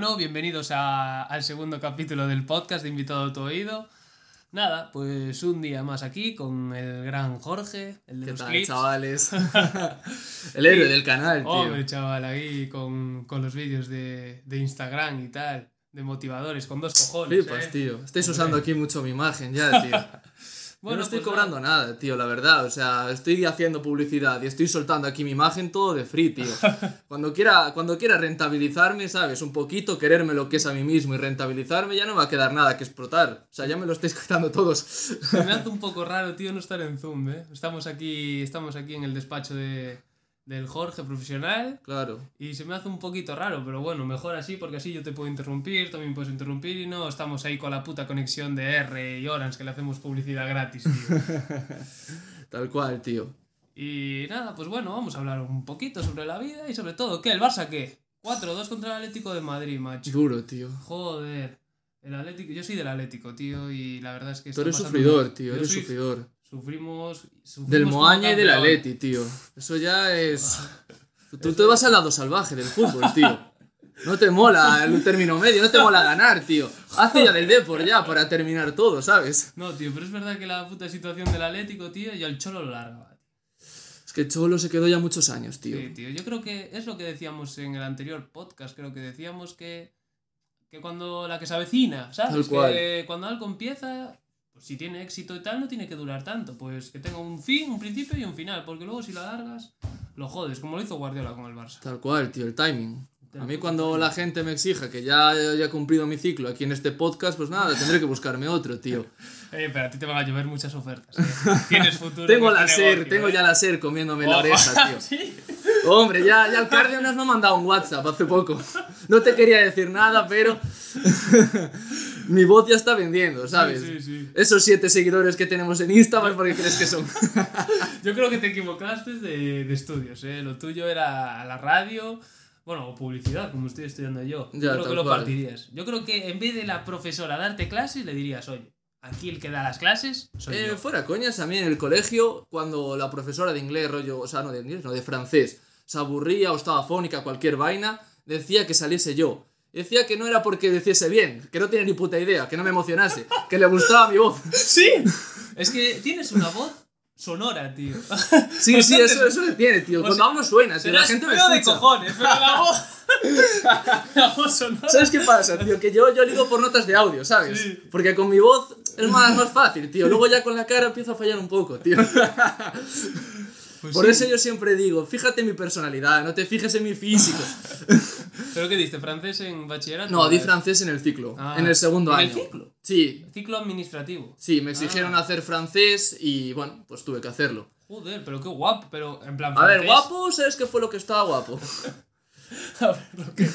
Bueno, bienvenidos a- al segundo capítulo del podcast de Invitado a tu Oído. Nada, pues un día más aquí con el gran Jorge, el de ¿Qué los tal, clips. chavales? el héroe del canal, tío. Hombre, chaval, ahí con, con los vídeos de, de Instagram y tal, de motivadores, con dos cojones. Flipas, ¿eh? tío. Estáis usando aquí mucho mi imagen ya, tío. Yo Bueno, no estoy pues cobrando nada, tío, la verdad. O sea, estoy haciendo publicidad y estoy soltando aquí mi imagen todo de free, tío. Cuando quiera, cuando quiera rentabilizarme, ¿sabes? Un poquito, quererme lo que es a mí mismo y rentabilizarme, ya no va a quedar nada que explotar. O sea, ya me lo estáis quitando todos. Se me hace un poco raro, tío, no estar en Zoom, ¿eh? Estamos aquí, estamos aquí en el despacho de, del Jorge profesional Claro. y se me hace un poquito raro, pero bueno, mejor así porque así yo te puedo interrumpir, también puedes interrumpir y no estamos ahí con la puta conexión de R y Orange que le hacemos publicidad gratis, tío. Tal cual, tío. y nada, pues bueno, vamos a hablar un poquito sobre la vida y sobre todo, ¿qué? ¿El Barça qué? 4-2 contra el Atlético de Madrid, macho. Duro, tío. Joder. El Atlético, yo soy del Atlético, tío, y la verdad es que... Tú eres pasando- sufridor, tío. Yo Eres soy- sufridor. Sufrimos, sufrimos Del Moaña y del. Atleti, tío. Eso ya es. Tú te vas al lado salvaje del fútbol, tío. No te mola el término medio, no te mola ganar, tío. Hazte ya del Depor ya para terminar todo, ¿sabes? No, tío, pero es verdad que la puta situación del Atlético, tío, y el Cholo lo largaba. Es que Cholo se quedó ya muchos años, tío. Sí, tío. Yo creo que es lo que decíamos en el anterior podcast. Creo que decíamos que, que cuando la que se avecina, ¿sabes? Tal cual. Que cuando algo empieza, pues si tiene éxito y tal, no tiene que durar tanto. Pues que tenga un fin, un principio y un final. Porque luego si lo alargas, lo jodes, como lo hizo Guardiola con el Barça. Tal cual, tío, el timing. A mí cuando la gente me exija que ya ya he cumplido mi ciclo aquí en este podcast, pues nada, tendré que buscarme otro, tío. Eh, pero a ti te van a llover muchas ofertas. ¿eh? Tienes futuro. Tengo en la este SER, negocio, tengo ¿eh? ya la SER comiéndome la oreja, tío. sí. Hombre, ya, ya el Cárdenas me ha mandado un WhatsApp hace poco. No te quería decir nada, pero mi voz ya está vendiendo, ¿sabes? Sí, sí, sí. Esos siete seguidores que tenemos en Instagram, ¿por qué crees que son? Yo creo que te equivocaste de, de estudios, ¿eh? Lo tuyo era la radio, bueno, o publicidad, como estoy estudiando yo. Ya, yo creo que lo cual. partirías. Yo creo que en vez de la profesora darte clases, le dirías, oye, aquí el que da las clases soy Eh, yo. fuera coñas, a mí en el colegio, cuando la profesora de inglés, rollo, o sea, no de inglés, no de francés, se aburría o estaba fónica, cualquier vaina, decía que saliese yo. Decía que no era porque deciese bien, que no tenía ni puta idea, que no me emocionase, que le gustaba mi voz. ¡Sí! Es que tienes una voz sonora, tío. Sí, sí, eso, eso le tiene, tío. Cuando sea, hablo suena, tío, la gente me feo de escucha. cojones, pero la voz... la voz sonora... ¿Sabes qué pasa, tío? Que yo, yo ligo por notas de audio, ¿sabes? Sí. Porque con mi voz es más, más fácil, tío. Luego ya con la cara empiezo a fallar un poco, tío. Pues Por sí. eso yo siempre digo, fíjate en mi personalidad, no te fijes en mi físico. ¿Pero qué diste? ¿Francés en bachillerato? No, di francés en el ciclo, Ah, en el segundo ¿en año. el ciclo? Sí, Ciclo administrativo. sí, me exigieron Ah. hacer francés y bueno, pues tuve que hacerlo. Joder, pero qué guapo, pero en plan A ver, francés. guapo, ¿sabes qué fue lo que estaba guapo? A ver, lo que...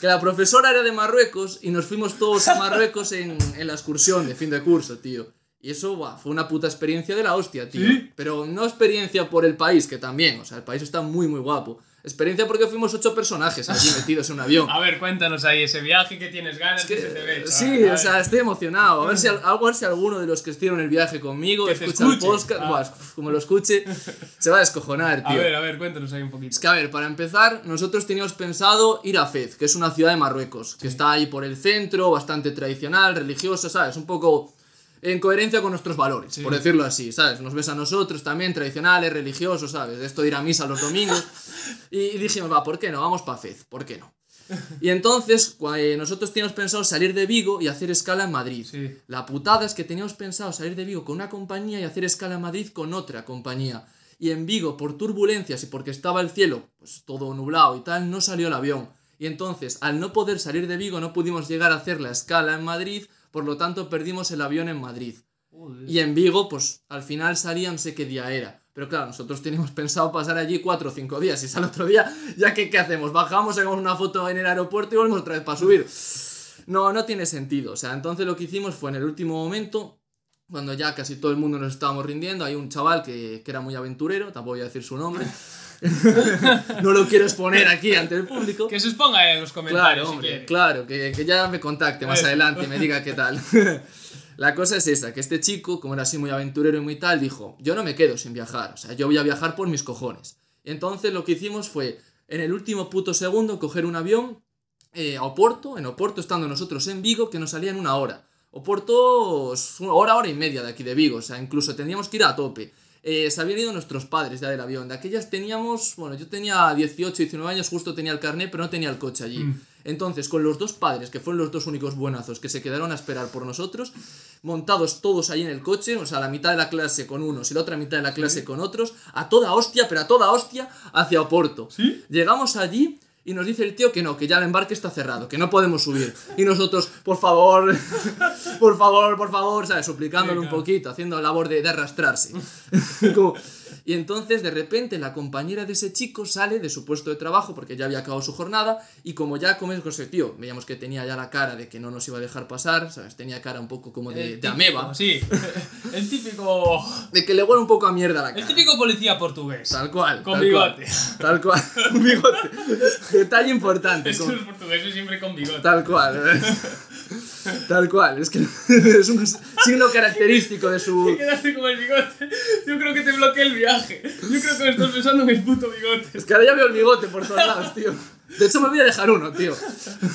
Que la profesora era de Marruecos y nos fuimos todos a Marruecos en, en la excursión de fin de curso, tío. Y eso, buah, fue una puta experiencia de la hostia, tío. ¿Sí? Pero no experiencia por el país, que también, o sea, el país está muy, muy guapo. Experiencia porque fuimos ocho personajes allí metidos en un avión. A ver, cuéntanos ahí ese viaje que tienes ganas que, se te ve. chaval. Sí, A o sea, estoy emocionado. A ver si, a ver si alguno de los que estuvieron en el viaje conmigo Que escucha el podcast. Ah. buah, como lo escuche, se va a descojonar, A tío. ver, a ver, cuéntanos ahí un poquito. Es que, a ver, para empezar, nosotros teníamos pensado ir a Fez, que es una ciudad de Marruecos, que está ahí por el centro, bastante tradicional, religiosa, ¿sabes? Un poco en coherencia con nuestros valores, por decirlo así, ¿sabes? Nos ves a nosotros también, tradicionales, religiosos, ¿sabes? Esto de ir a misa los domingos. Y dijimos, va, ¿por qué no? Vamos para Fez, ¿por qué no? Y entonces, eh, nosotros teníamos pensado salir de Vigo y hacer escala en Madrid. Sí. La putada es que teníamos pensado salir de Vigo con una compañía y hacer escala en Madrid con otra compañía. Y en Vigo, por turbulencias y porque estaba el cielo pues todo nublado y tal, no salió el avión. Y entonces, al no poder salir de Vigo, no pudimos llegar a hacer la escala en Madrid, por lo tanto perdimos el avión en Madrid. Joder. Y en Vigo, pues al final salían, no sé qué día era. Pero claro, nosotros teníamos pensado pasar allí cuatro o cinco días. Y sale otro día, ya que ¿qué hacemos? Bajamos, sacamos una foto en el aeropuerto y volvemos otra vez para subir. No, no tiene sentido. O sea, entonces lo que hicimos fue en el último momento, cuando ya casi todo el mundo nos estábamos rindiendo, hay un chaval que, que era muy aventurero, tampoco voy a decir su nombre. no lo quiero exponer aquí ante el público. Que se exponga en los comentarios Claro, si hombre, quiere. claro, que, que ya me contacte más adelante y me diga qué tal. La cosa es esa, que este chico, como era así muy aventurero y muy tal, dijo, yo no me quedo sin viajar, o sea, yo voy a viajar por mis cojones. Entonces lo que hicimos fue, en el último puto segundo, coger un avión eh, a Oporto, en Oporto estando nosotros en Vigo, que nos salía en una hora. Oporto, hora, hora y media de aquí de Vigo, o sea, incluso teníamos que ir a tope. Eh, se habían ido nuestros padres ya del avión. De aquellas teníamos, bueno, yo tenía 18, 19 años, justo tenía el carnet, pero no tenía el coche allí. Entonces, con los dos padres, que fueron los dos únicos buenazos que se quedaron a esperar por nosotros, montados todos ahí en el coche, o sea, la mitad de la clase con unos y la otra mitad de la clase con otros, a toda hostia, pero a toda hostia, hacia Oporto. ¿Sí? Llegamos allí y nos dice el tío que no, que ya el embarque está cerrado, que no podemos subir. Y nosotros, por favor, por favor, por favor, ¿sabes? Suplicándole Sí, un poquito, haciendo labor de, de arrastrarse. Como- y entonces, de repente, la compañera de ese chico sale de su puesto de trabajo porque ya había acabado su jornada. Y como ya comemos con ese tío, veíamos que tenía ya la cara de que no nos iba a dejar pasar, ¿sabes? Tenía cara un poco como de, El de típico, ameba, Sí. El típico. de que le huele un poco a mierda la El cara. típico policía portugués. Tal cual. Con tal bigote. cual, tal cual. Un bigote. Detalle importante. Es que con- los portugueses siempre con bigote. Tal cual. Tal cual. Es que es un signo característico de su. Te quedaste con el bigote. Yo creo que te bloqueé el viaje. Yo creo que me estás pensando en el puto bigote. Es que ahora ya veo el bigote por todos lados, tío. De hecho, me voy a dejar uno, tío.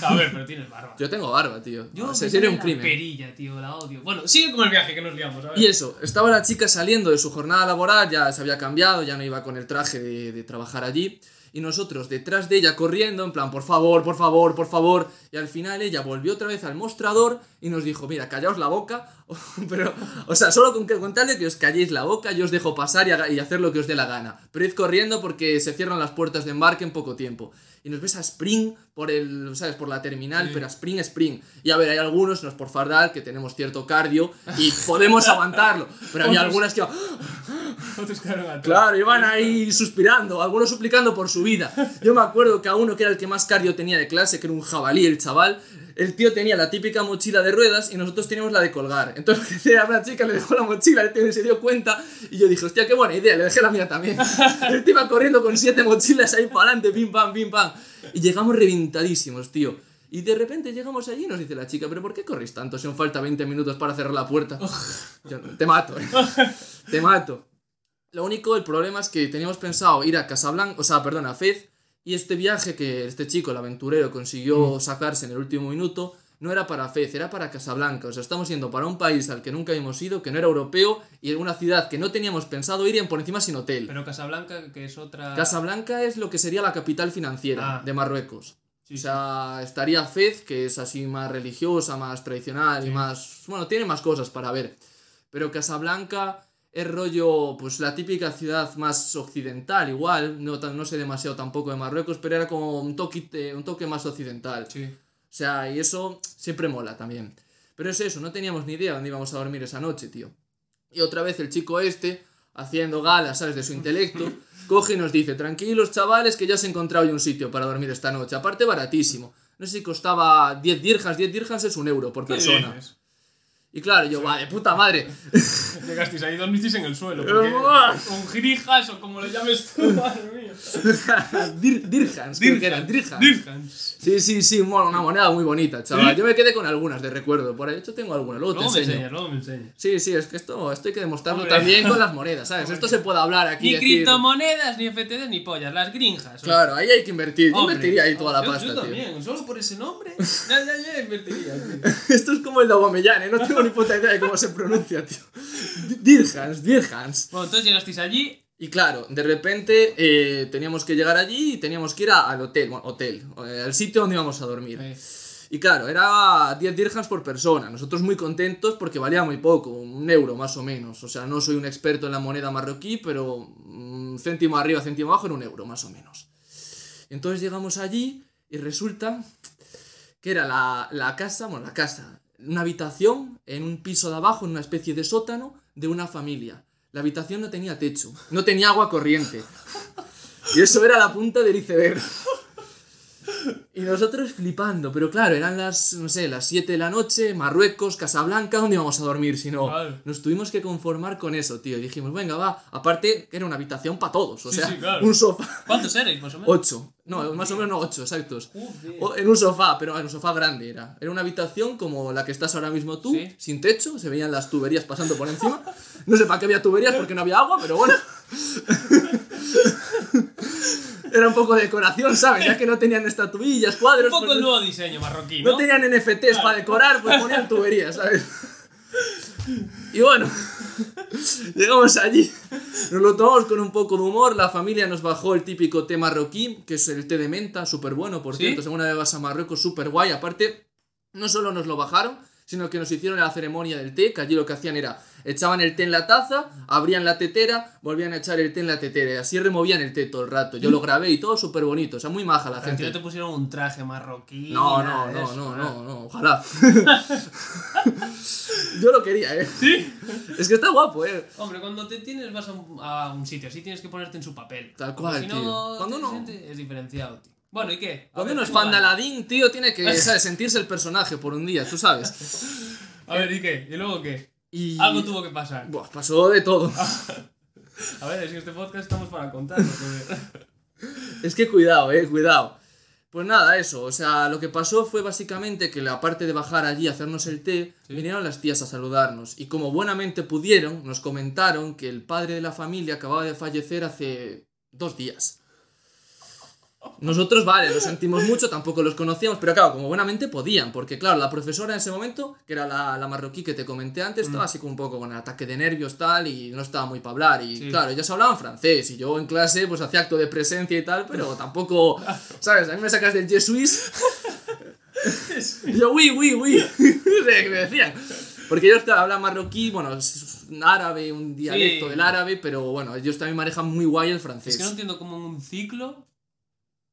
A ver, pero tienes barba. Yo tengo barba, tío. Yo o sea, sería un crimen. perilla, tío, la odio. Bueno, sigue con el viaje que nos liamos, ¿sabes? Y eso, estaba la chica saliendo de su jornada laboral, ya se había cambiado, ya no iba con el traje de, de trabajar allí. Y nosotros detrás de ella corriendo, en plan, por favor, por favor, por favor. Y al final ella volvió otra vez al mostrador y nos dijo, mira, callaos la boca. Pero, o sea, solo con que contarle que os calléis la boca, yo os dejo pasar y, haga- y hacer lo que os dé la gana. Pero id corriendo porque se cierran las puertas de embarque en poco tiempo. Y nos ves a Spring por el, ¿sabes? Por la terminal, pero a Spring, Spring. Y a ver, hay algunos, no es por fardar, que tenemos cierto cardio y podemos aguantarlo. Pero había algunas que iban. Claro, iban ahí suspirando, algunos suplicando por su vida. Yo me acuerdo que a uno que era el que más cardio tenía de clase, que era un jabalí, el chaval, el tío tenía la típica mochila de ruedas y nosotros teníamos la de colgar. Entonces, hacía una chica le dejó la mochila, el tío se dio cuenta y yo dije, hostia, qué buena idea, le dejé la mía también. El tío iba corriendo con siete mochilas ahí para adelante, pim pam, pim pam. Y llegamos reventadísimos, tío. Y de repente llegamos allí y nos dice la chica, pero ¿por qué corres tanto si aún falta 20 minutos para cerrar la puerta? Yo, te mato, eh. te mato. Lo único, el problema es que teníamos pensado ir a Casablanca, o sea, perdón, a Fez, y este viaje que este chico, el aventurero, consiguió sacarse en el último minuto, no era para Fez, era para Casablanca. O sea, estamos yendo para un país al que nunca habíamos ido, que no era europeo, y en una ciudad que no teníamos pensado ir y por encima sin hotel. Pero Casablanca, que es otra. Casablanca es lo que sería la capital financiera Ah. de Marruecos. Sí, o sea, estaría Fez, que es así más religiosa, más tradicional y más... Bueno, tiene más cosas para ver. Pero Casablanca es rollo, pues la típica ciudad más occidental, igual. No, tan- no sé demasiado tampoco de Marruecos, pero era como un toque, un toque más occidental. Sí. O sea, y eso siempre mola también. Pero es eso, no teníamos ni idea dónde íbamos a dormir esa noche, tío. Y otra vez el chico este, haciendo gala, ¿sabes? De su intelecto, coge y nos dice, tranquilos chavales, que ya os he encontrado un sitio para dormir esta noche. Aparte baratísimo. No sé si costaba 10 dirhams, 10 dirhams es un euro por ¿Qué persona. Y claro, yo, va, de puta madre. Llegasteis ahí, dormisteis en el suelo. Porque, ¡buah! con grijas o como le llames tú, madre mía. Dir- dirhams, creo que eran dirhams. Dirhams. Sí, sí, sí, bueno, una moneda muy bonita, chaval. Yo me quedé con algunas de recuerdo. Por ahí, de hecho tengo algunas, luego, Luego te me enseño. luego me. Sí, sí, es que esto, esto hay que demostrarlo Hombre. también con las monedas, ¿sabes? Esto se puede hablar aquí. Ni decir- criptomonedas, ni FTD, ni pollas, las grinjas. Claro, ahí hay que invertir. Yo Hombre, invertiría ahí toda la yo- pasta, Yo tío. también, solo por ese nombre. Ya, ya, ya invertiría, tío. Esto es como el de Aubameyang, ¿eh? No tengo ni puta idea de cómo se pronuncia, tío. Di- Dirhams, dirhams. Bueno, entonces llegasteis allí. Y claro, de repente eh, teníamos que llegar allí y teníamos que ir a- al hotel, bueno, hotel, eh, al sitio donde íbamos a dormir. Y claro, era 10 dirhams por persona. Nosotros muy contentos porque valía muy poco, un euro más o menos. O sea, no soy un experto en la moneda marroquí, pero un céntimo arriba, céntimo abajo era un euro más o menos. Entonces llegamos allí y resulta que era la, la casa, bueno, la casa, una habitación en un piso de abajo, en una especie de sótano de una familia. La habitación no tenía techo, no tenía agua corriente. Y eso era la punta del iceberg. Nosotros flipando, pero claro, eran las, no sé, las 7 de la noche, Marruecos, Casablanca, ¿dónde íbamos a dormir? Si no, Claro. nos tuvimos que conformar con eso, tío. Y dijimos, venga, va. Aparte, que era una habitación para todos, o Sí, sea, sí, claro. un sofá. ¿Cuántos erais, más o menos? 8. No, más o menos 8, exactos. Joder. O- en un sofá, pero en un sofá grande era. Era una habitación como la que estás ahora mismo tú, Sí. sin techo, se veían las tuberías pasando por encima. No sé para qué había tuberías porque no había agua, pero bueno. Era un poco de decoración, ¿sabes? Ya que no tenían estatuillas, cuadros. Un poco pues el nuevo diseño marroquí, ¿no? no tenían NFTs para decorar, pues ponían tuberías, ¿sabes? Y bueno, llegamos allí, nos lo tomamos con un poco de humor, la familia nos bajó el típico té marroquí, que es el té de menta, súper bueno, por ¿Sí? cierto, según una vez vas a Marruecos, súper guay, aparte, no solo nos lo bajaron, sino que nos hicieron la ceremonia del té, que allí lo que hacían era, echaban el té en la taza, abrían la tetera, volvían a echar el té en la tetera, y así removían el té todo el rato, yo lo grabé y todo súper bonito, o sea, muy maja la Pero gente. no te pusieron un traje marroquí. No, no, no, eso, no, no, no, ojalá. Yo lo quería, eh. ¿Sí? Es que está guapo, eh. Hombre, cuando te tienes vas a un, a un sitio, así tienes que ponerte en su papel. Tal cual, si tío. no, Cuando sientes- es diferenciado, tío. Bueno, ¿y qué? A Cuando ver, uno es ¿cómo fan de? Aladdin, tío, tiene que, ¿sabes? Sentirse el personaje por un día, tú sabes. A ver, ¿y qué? ¿Y luego qué? Y... Algo tuvo que pasar. Buah, pasó de todo. A ver, es que este podcast estamos para contarlo. Es que cuidado, eh, cuidado. Pues nada, eso, o sea, lo que pasó fue básicamente que aparte de bajar allí a hacernos el té, vinieron las tías a saludarnos y como buenamente pudieron, nos comentaron que el padre de la familia acababa de fallecer hace dos días. Nosotros, vale, lo sentimos mucho, tampoco los conocíamos, pero claro, como buenamente podían, porque claro, la profesora en ese momento, que era la, la marroquí que te comenté antes, estaba así como un poco con ataque de nervios tal y no estaba muy para hablar y Sí. claro, ellas hablaban francés y yo en clase pues hacía acto de presencia y tal, pero tampoco, ¿sabes? A mí me sacas del jesuís yo, uy, uy, uy, qué me decían. Porque ellos claro, hablan marroquí, bueno, es un árabe, un dialecto Sí. del árabe, pero bueno, ellos también manejan muy guay el francés. Es que no entiendo cómo en un ciclo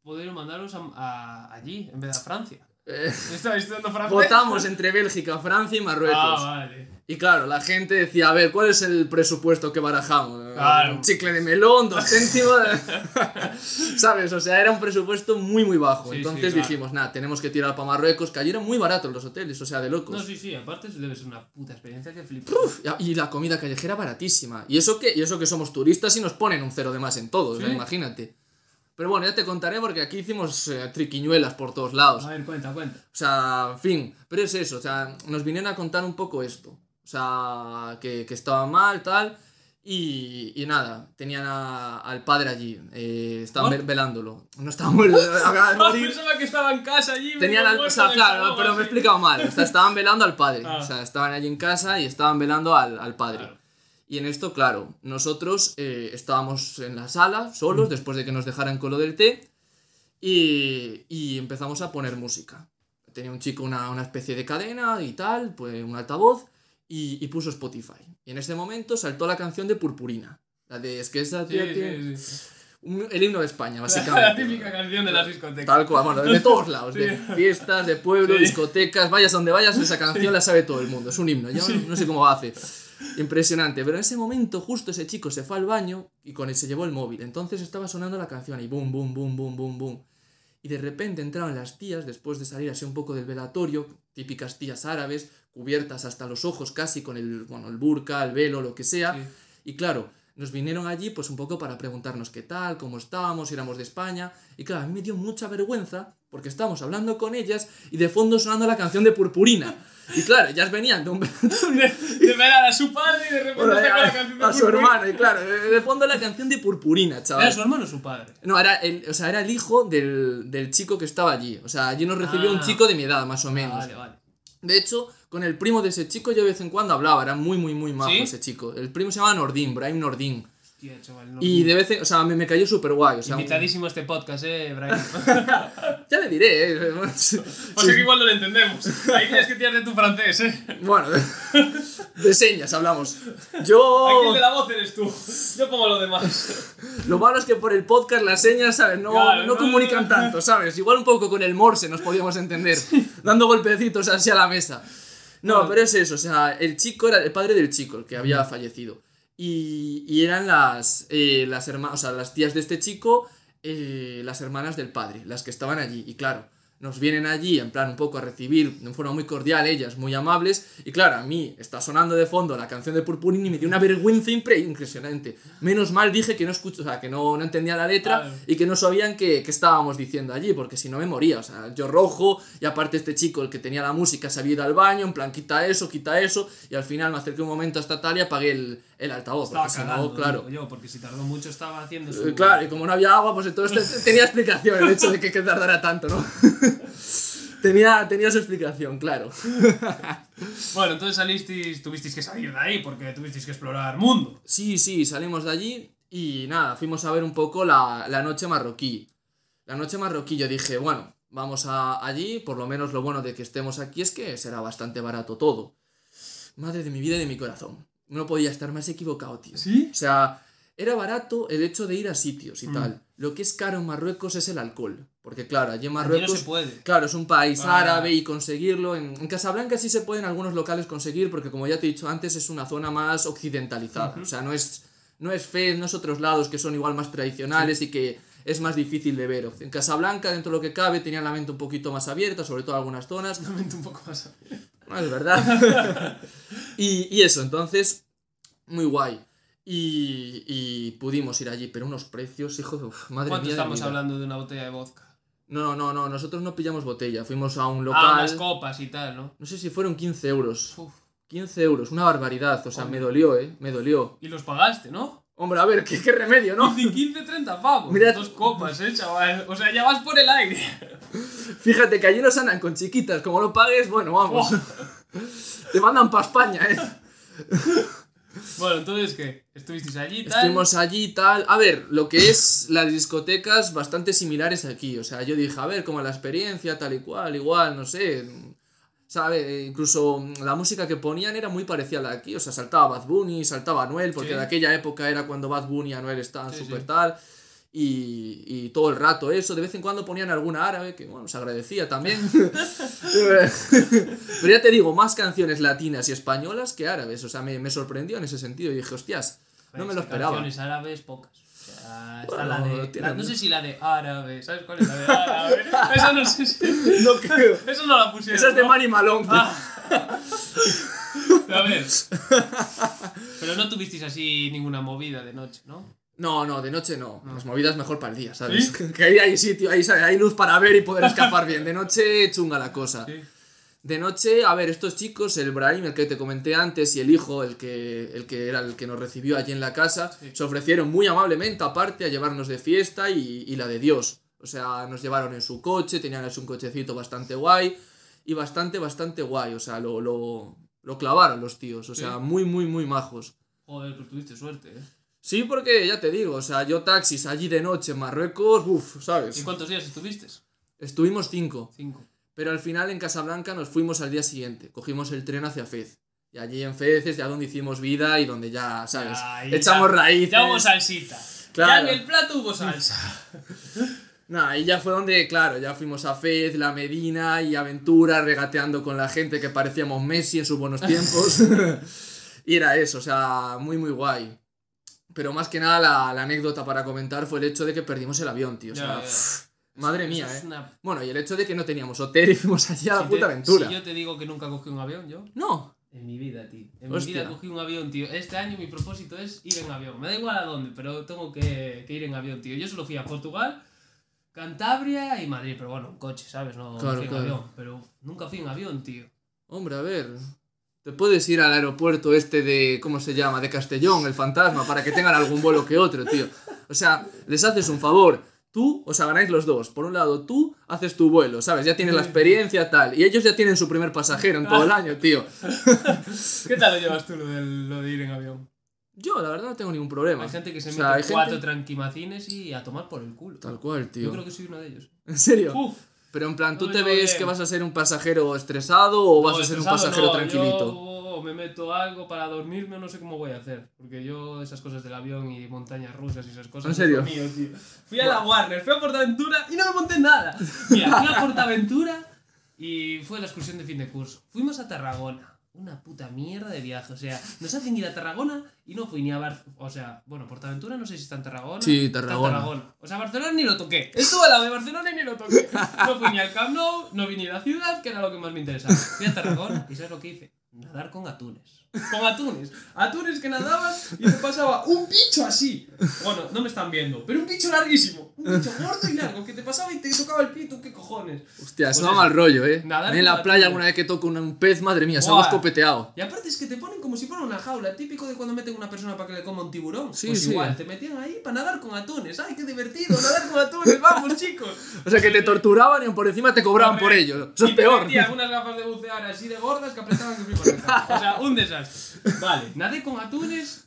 pudieron mandarlos a, a- allí en vez de a Francia. Eh, ¿Estaba estudiando francés? Votamos entre Bélgica, Francia y Marruecos. Ah, vale. Y claro, la gente decía, a ver, ¿cuál es el presupuesto que barajamos? Claro. Un chicle de melón, dos céntimos. ¿Sabes? O sea, era un presupuesto muy, muy bajo. Sí, Entonces sí, claro. dijimos, nada, tenemos que tirar para Marruecos, que allí eran muy baratos los hoteles, o sea, de locos. No, sí, sí, aparte eso debe ser una puta experiencia que flipas. Uf, y la comida callejera baratísima. Y eso que, y eso que somos turistas y nos ponen un cero de más en todo, o sea, Sí. imagínate. Pero bueno, ya te contaré porque aquí hicimos eh, triquiñuelas por todos lados. A ver, cuenta, cuenta. O sea, en fin, pero es eso, o sea, nos vinieron a contar un poco esto. O sea, que, que estaba mal, tal. Y, y nada, tenían a- al padre allí, eh, estaban velándolo. No estaba muerto, acaba de morir. pensaba que estaba en casa allí. Tenían al, o sea, claro, pero me he explicado mal. O sea, estaban velando al padre. Ah. O sea, estaban allí en casa y estaban velando al, al padre. Claro. Y en esto, claro, nosotros eh, estábamos en la sala, solos, Mm. después de que nos dejaran con lo del té, y, y empezamos a poner música. Tenía un chico una, una especie de cadena y tal, pues un altavoz, y, y puso Spotify. Y en ese momento saltó la canción de Purpurina. La de, es que esa Sí, tía tiene- sí, sí. un- el himno de España, La básicamente. típica canción de las discotecas. Tal cual, bueno, de todos lados, de Sí. fiestas, de pueblos, Sí. discotecas, vayas donde vayas, esa canción la sabe todo el mundo, es un himno, yo no, no sé cómo hace. Impresionante, pero en ese momento justo ese chico se fue al baño y con él se llevó el móvil, entonces estaba sonando la canción y boom, boom, boom, boom, boom, boom. Y de repente entraron las tías, después de salir así un poco del velatorio, típicas tías árabes, cubiertas hasta los ojos casi con el, bueno, el burka, el velo, lo que sea. Sí. Y claro, nos vinieron allí pues un poco para preguntarnos qué tal, cómo estábamos, si éramos de España. Y claro, a mí me dio mucha vergüenza porque estábamos hablando con ellas y de fondo sonando la canción de Purpurina. Y claro, ellas venían de un... De, de ver a su padre y de repente Bueno, a, la canción de a su hermano, y claro, de fondo la canción de Purpurina, chaval. ¿Era su hermano o su padre? No, era el, o sea, era el hijo del, del chico que estaba allí. O sea, allí nos recibió un Ah. chico de mi edad, más o menos. Vale, vale. De hecho, con el primo de ese chico yo de vez en cuando hablaba, era muy, muy, muy majo ¿Sí? ese chico. El primo se llama Nordin, Brahim Nordin. Hostia, chaval, no. Y de vez en, o sea, me, me cayó súper guay. O sea, un- Invitadísimo este podcast, eh, Brian. ya le diré, eh. Pues es que igual no lo entendemos. Ahí tienes que tirar de tu francés, eh. Bueno, de, señas hablamos. Yo. Aquí el de la voz eres tú. Yo pongo lo demás. Lo malo es que por el podcast las señas, ¿sabes? No, Claro, no no, comunican tanto, ¿sabes? Igual un poco con el morse nos podíamos entender, dando golpecitos así a la mesa. No, pero es eso, o sea, el chico era el padre del chico, el que había fallecido. Y, y eran las, eh, las hermanas, o sea, las tías de este chico, eh, las hermanas del padre, las que estaban allí. Y claro, nos vienen allí en plan un poco a recibir de forma muy cordial, ellas muy amables. Y claro, a mí está sonando de fondo la canción de Purpurina y me dio una vergüenza impre- impresionante. Menos mal dije que no escucho, o sea, que no, no entendía la letra y que no sabían qué, qué estábamos diciendo allí, porque si no me moría. O sea, yo rojo y aparte este chico, el que tenía la música, se había ido al baño, en plan, quita eso, quita eso. Y al final me acerqué un momento hasta tal y apagué el, el altavoz. Estaba Porque si no, claro. yo, porque si tardó mucho estaba haciendo Eh, su... Claro, y como no había agua, pues entonces te- tenía explicación el hecho de que, que tardara tanto, ¿no? tenía, tenía su explicación, claro. Bueno, entonces salisteis, tuvisteis que salir de ahí porque tuvisteis que explorar mundo. Sí, sí, salimos de allí y nada, fuimos a ver un poco la, la noche marroquí. La noche marroquí yo dije, bueno, vamos a allí, por lo menos lo bueno de que estemos aquí es que será bastante barato todo. Madre de mi vida y de mi corazón. No podía estar más equivocado, tío. ¿Sí? O sea, era barato el hecho de ir a sitios y Mm. tal. Lo que es caro en Marruecos es el alcohol. Porque claro, allí en Aquí no Marruecos... se puede. Claro, es un país Ah. árabe y conseguirlo. En, en Casablanca sí se pueden algunos locales conseguir porque como ya te he dicho antes es una zona más occidentalizada. O sea, no es, no es Fez, no es otros lados que son igual más tradicionales y que es más difícil de ver. En Casablanca, dentro de lo que cabe, tenían la mente un poquito más abierta, sobre todo algunas zonas. Una mente un poco más... No, es verdad. y, y eso, entonces, muy guay. Y, y pudimos ir allí, pero unos precios, hijo de... uf, madre ¿Cuánto mía. mi estamos hablando de una botella de vodka? No, no, no, nosotros no pillamos botella, fuimos a un Ah, local. unas copas y tal, ¿no? No sé si fueron 15 euros. Uf. 15 euros, una barbaridad. O sea, me dolió, ¿eh? Me dolió. Y los pagaste, ¿no? Hombre, a ver, qué, qué remedio, ¿no? 15, 15, 30 pavos. Mira- Dos copas, eh, chaval. O sea, ya vas por el aire. Fíjate que allí nos andan con chiquitas. Como lo pagues, bueno, vamos. Te mandan para España, ¿eh? Bueno, entonces, ¿qué? ¿Estuvisteis allí tal? Estuvimos allí tal. A ver, lo que es las discotecas bastante similares aquí. O sea, yo dije, a ver, como la experiencia, tal y cual, igual, no sé. ¿Sabe? Incluso la música que ponían era muy parecida a la de aquí. O sea, saltaba Bad Bunny, saltaba Anuel, porque Sí. de aquella época era cuando Bad Bunny y Anuel estaban Sí, súper sí. tal. Y, y todo el rato eso. De vez en cuando ponían alguna árabe, que bueno, se agradecía también. Pero ya te digo, más canciones latinas y españolas que árabes. O sea, me, me sorprendió en ese sentido. Y dije, hostias, no me lo esperaba. Canciones árabes, pocas. O sea, está Bueno, la de. tiene- la- no sé si la de árabe. ¿Sabes cuál es la de árabe? Esa no sé si. No creo. Eso no la pusieron. Esa es de ¿no? Manny Malone. Ah. A ver. Pero no tuvisteis así ninguna movida de noche, ¿no? No, no, de noche no. Las movidas mejor para el día, ¿sabes? Que ahí hay sitio, ahí ¿sabes? hay luz para ver y poder escapar bien. De noche chunga la cosa. Sí. De noche, a ver, estos chicos, el Brahim, el que te comenté antes, y el hijo, el que, el que era el que nos recibió allí en la casa, Sí. se ofrecieron muy amablemente, aparte, a llevarnos de fiesta y, y la de Dios. O sea, nos llevaron en su coche, tenían un cochecito bastante guay, y bastante, bastante guay. O sea, lo, lo, lo clavaron los tíos. O sea, muy, muy, muy majos. Joder, pues tuviste suerte, ¿eh? Sí, porque ya te digo, o sea, yo taxis allí de noche en Marruecos, uff, ¿Y ¿sabes? cuántos días estuviste? Estuvimos cinco. Cinco. Pero al final en Casablanca nos fuimos al día siguiente. Cogimos el tren hacia Fez. Y allí en Fez es ya donde hicimos vida y donde ya, ¿sabes? Ahí Echamos raíces. Ya hubo salsita. Claro. Ya en el plato hubo salsa. Nah, y ya fue donde, claro, ya fuimos a Fez, La Medina y Aventura, regateando con la gente que parecíamos Messi en sus buenos tiempos. y era eso, o sea, muy, muy guay. Pero más que nada la, la anécdota para comentar fue el hecho de que perdimos el avión, tío. O sea, pff, madre mía, eh. una- Bueno, y el hecho de que no teníamos hotel y fuimos allá a la Si puta te- aventura. Si yo te digo que nunca cogí un avión, yo. No. En mi vida, tío. En Hostia. mi vida cogí un avión, tío. Este año mi propósito es ir en avión. Me da igual a dónde, pero tengo que, que ir en avión, tío. Yo solo fui a Portugal, Cantabria y Madrid, pero bueno, en coche, ¿sabes? No Claro, fui en claro. avión. Pero nunca fui en avión, tío. Hombre, a ver. Te puedes ir al aeropuerto este de. ¿Cómo se llama? De Castellón, el fantasma, para que tengan algún vuelo que otro, tío. O sea, les haces un favor. Tú, o sea, ganáis los dos. Por un lado, tú haces tu vuelo, ¿sabes? Ya tienes la experiencia, tal. Y ellos ya tienen su primer pasajero en todo el año, tío. ¿Qué tal lo llevas tú lo de, lo de ir en avión? Yo, la verdad, no tengo ningún problema. Hay gente que se O mete sea, hay cuatro gente- tranquimacines y a tomar por el culo. Tal cual, Yo tío. creo que soy uno de ellos. ¿En serio? Uf. Pero en plan, ¿tú No, te ves que vas a ser un pasajero estresado o vas No, a ser un pasajero no, tranquilito? Yo me meto algo para dormirme, no sé cómo voy a hacer. Porque yo, esas cosas del avión y montañas rusas y esas cosas. ¿En serio? mío, tío. Fui a la Warner, fui a Portaventura y no me monté nada. Mira, fui a Portaventura y fue la excursión de fin de curso. Fuimos a Tarragona. Una puta mierda de viaje. O sea, nos hacen ir a Tarragona y no fui ni a Bar... O sea, bueno, Portaventura no sé si está en Tarragona. Sí, Está en Tarragona. O sea, Barcelona ni lo toqué. Estuve al lado de Barcelona y ni lo toqué. No fui ni al Camp Nou, no vi ni a la ciudad, que era lo que más me interesaba. Fui a Tarragona y ¿sabes lo que hice? Nadar con atunes. Con atunes. Atunes que nadaban y me pasaba un bicho así. Bueno, no me están viendo, pero un bicho larguísimo. Un bicho gordo y largo que te pasaba y te tocaba el pito, ¿qué cojones? Hostia, eso Pues da mal rollo, eh. Nadar en la la playa alguna vez que toco un- pez, madre mía, salgo Buah. escopeteado. Y aparte es que te ponen como si fuera una jaula, típico de cuando meten a una persona para que le coma un tiburón. Sí, pues sí. igual, te metían ahí para nadar con atunes. ¡Ay, qué divertido! Nadar con atunes, vamos, chicos. O sea, que te torturaban y por encima te cobraban por ello. Eso es Y te peor. metían unas gafas de bucear así de gordas que apretaban que. O sea, un desastre. Vale, nadé con atunes.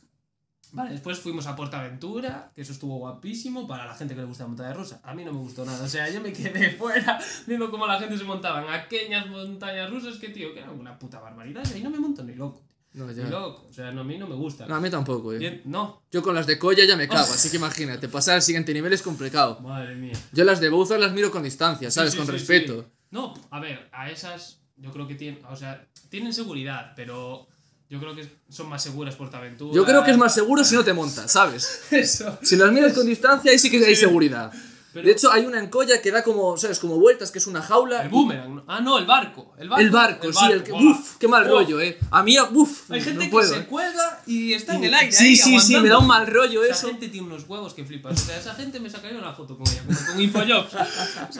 Vale, después fuimos a Portaventura, que eso estuvo guapísimo para la gente que le gusta la montaña rusa. A mí no me gustó nada, o sea, yo me quedé fuera viendo cómo la gente se montaba en aquellas montañas rusas que, tío, que era una puta barbaridad. Y ahí no me monto ni loco. No, Ni loco, o sea, no, a mí no me gusta. No, a mí tampoco, eh. Bien, no, Yo con las de colla ya me cago, así que imagínate, pasar al siguiente nivel es complicado. madre mía. Yo las de Bowser las miro con distancia, ¿sabes? Sí, con sí, respeto. No, a ver, a esas yo creo que tienen, o sea, tienen seguridad, pero yo creo que son más seguras Portaventura. Yo creo que es más seguro si no te montas, ¿sabes? eso. Si las miras con distancia, ahí sí que hay seguridad. Pero- De hecho, hay una en colla que da como, ¿sabes? Como vueltas, que es una jaula. El boomerang. Ah, no, el barco. El barco, El barco, sí, el que. Uf, qué mal rollo, eh. A mí, uf, Hay gente no que puedo. se eh. cuelga y está en el aire. Sí, ahí, sí, sí, me aguantando. da un mal rollo Esa eso. gente tiene unos huevos que flipas. O sea, esa gente me sacaría una foto con ella, como con Infojobs.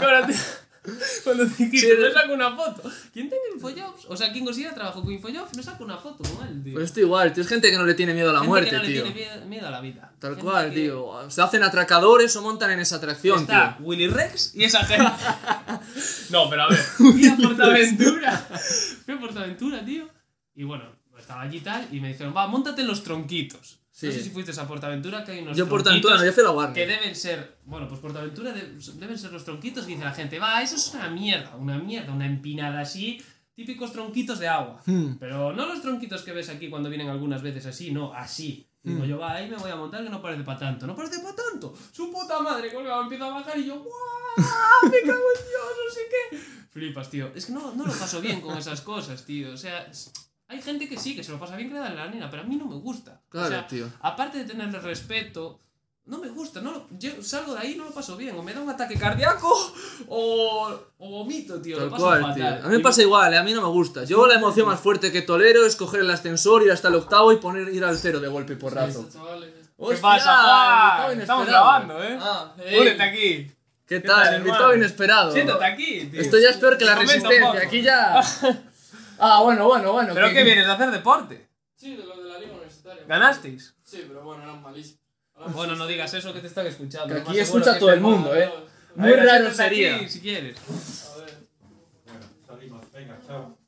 Cuando te dijiste, me saco una foto. ¿Quién tenga Infojobs? O sea, quien consiga trabajo con Infojobs, me saco una foto con él, tío. Pues esto igual, tío. Es gente que no le tiene miedo a la Gente muerte, que no tío. le tiene mie- miedo a la vida. Tal Gente cual, que- tío. Se hacen atracadores o montan en esa atracción, Está tío. Willy Rex y esa gente. no, pero a ver. Fui a Portaventura. Fui a Portaventura, tío. Y bueno, estaba allí y tal. Y me dijeron, va, montate en los tronquitos. Sí. No sé si fuiste a Portaventura, que hay unos Yo por tronquitos tanto, no, yo fui a la que Warner. deben ser. Bueno, pues Portaventura de- deben ser los tronquitos que dice la gente, va, eso es una mierda, una mierda, una empinada así. Típicos tronquitos de agua. Hmm. Pero no los tronquitos que ves aquí cuando vienen algunas veces así, no, así. Digo Hmm. yo, va, ahí me voy a montar que no parece para tanto. No parece para tanto. Su puta madre, colgado, empieza a bajar y yo, ¡guau! Me cago en Dios, no sé qué. Flipas, tío. Es que no, no lo paso bien con esas cosas, tío. O sea, hay gente que sí, que se lo pasa bien que le dan la nena, pero a mí no me gusta. Claro, o sea, tío. aparte de tenerle respeto, no me gusta, no lo- yo salgo de ahí y no lo paso bien, o me da un ataque cardíaco o, o vomito, tío, Tal lo paso cual, fatal. tío. A mí me pasa igual, eh, a mí no me gusta. Yo la emoción más fuerte que tolero es coger el ascensor, ir hasta el octavo y poner ir al cero de golpe y porrazo. ¿Qué pasa, Juan? Estamos grabando, ¿eh? Ah, aquí. ¿Qué tal, tal? Invitado inesperado. Siéntate aquí, tío. Esto ya es peor que la resistencia. Aquí ya. Ah, bueno, bueno, bueno. ¿Pero que- qué vienes a hacer deporte? Sí, de lo de la liga universitaria. ¿Ganasteis? Sí, pero bueno, eran malísimos. Bueno, no digas eso que te están escuchando. Que aquí escucha todo el mundo, eh. Muy raro sería. aquí, si quieres. ver. Bueno, salimos, venga, chao.